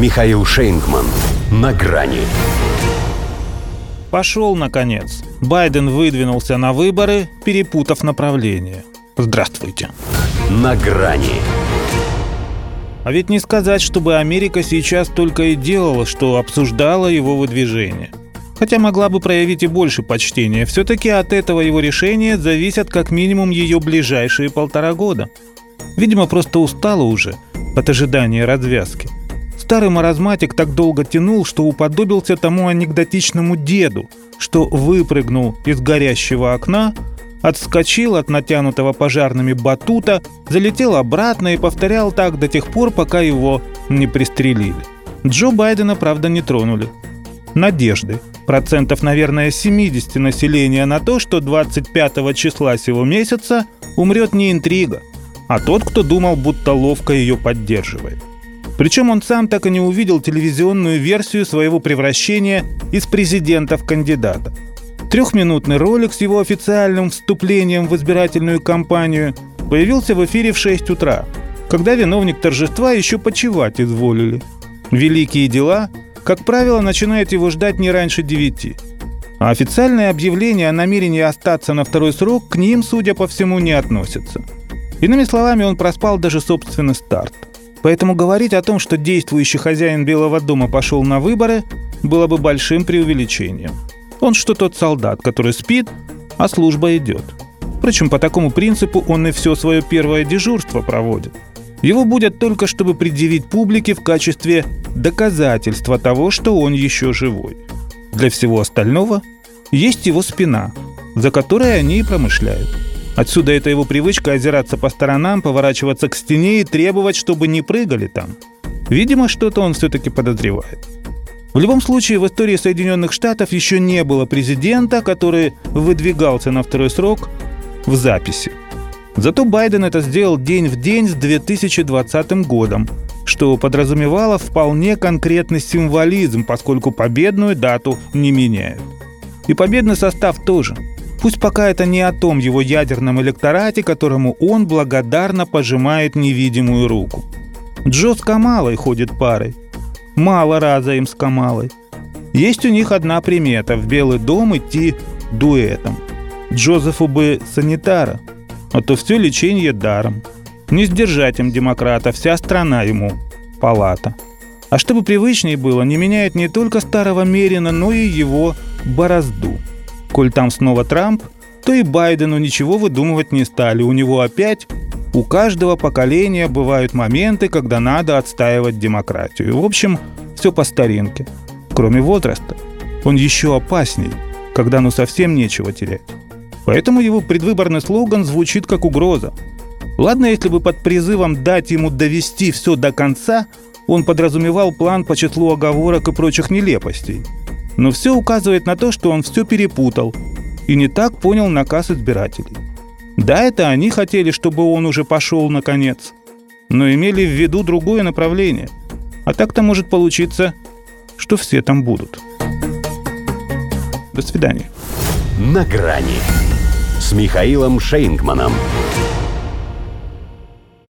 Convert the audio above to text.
Михаил Шейнгман. На грани. Пошел, наконец. Байден выдвинулся на выборы, перепутав направление. Здравствуйте. На грани. А ведь не сказать, чтобы Америка сейчас только и делала, что обсуждала его выдвижение. Хотя могла бы проявить и больше почтения. Все-таки от этого его решения зависят как минимум ее ближайшие полтора года. Видимо, просто устала уже от ожидания развязки – Старый маразматик так долго тянул, что уподобился тому анекдотичному деду, что выпрыгнул из горящего окна, отскочил от натянутого пожарными батута, залетел обратно и повторял так до тех пор, пока его не пристрелили. Джо Байдена, правда, не тронули. Надежды. Процентов, наверное, 70 населения на то, что 25 числа сего месяца умрет не интрига, а тот, кто думал, будто ловко ее поддерживает. Причем он сам так и не увидел телевизионную версию своего превращения из президента в кандидата. Трехминутный ролик с его официальным вступлением в избирательную кампанию появился в эфире в 6 утра, когда виновник торжества еще почевать изволили. Великие дела, как правило, начинают его ждать не раньше 9. А официальное объявление о намерении остаться на второй срок к ним, судя по всему, не относится. Иными словами, он проспал даже собственный старт. Поэтому говорить о том, что действующий хозяин Белого дома пошел на выборы, было бы большим преувеличением. Он что тот солдат, который спит, а служба идет. Впрочем, по такому принципу он и все свое первое дежурство проводит. Его будет только, чтобы предъявить публике в качестве доказательства того, что он еще живой. Для всего остального есть его спина, за которой они и промышляют. Отсюда эта его привычка озираться по сторонам, поворачиваться к стене и требовать, чтобы не прыгали там. Видимо, что-то он все-таки подозревает. В любом случае, в истории Соединенных Штатов еще не было президента, который выдвигался на второй срок в записи. Зато Байден это сделал день в день с 2020 годом, что подразумевало вполне конкретный символизм, поскольку победную дату не меняют. И победный состав тоже – Пусть пока это не о том его ядерном электорате, которому он благодарно пожимает невидимую руку. Джо с Камалой ходит парой. Мало раза им с Камалой. Есть у них одна примета – в Белый дом идти дуэтом. Джозефу бы санитара, а то все лечение даром. Не сдержать им демократа, вся страна ему палата. А чтобы привычнее было, не меняет не только старого Мерина, но и его борозду – Коль там снова Трамп, то и Байдену ничего выдумывать не стали. У него опять у каждого поколения бывают моменты, когда надо отстаивать демократию. В общем, все по старинке. Кроме возраста. Он еще опасней, когда ну совсем нечего терять. Поэтому его предвыборный слоган звучит как угроза. Ладно, если бы под призывом дать ему довести все до конца, он подразумевал план по числу оговорок и прочих нелепостей – но все указывает на то, что он все перепутал и не так понял наказ избирателей. Да, это они хотели, чтобы он уже пошел наконец, но имели в виду другое направление. А так-то может получиться, что все там будут. До свидания. На грани с Михаилом Шейнгманом.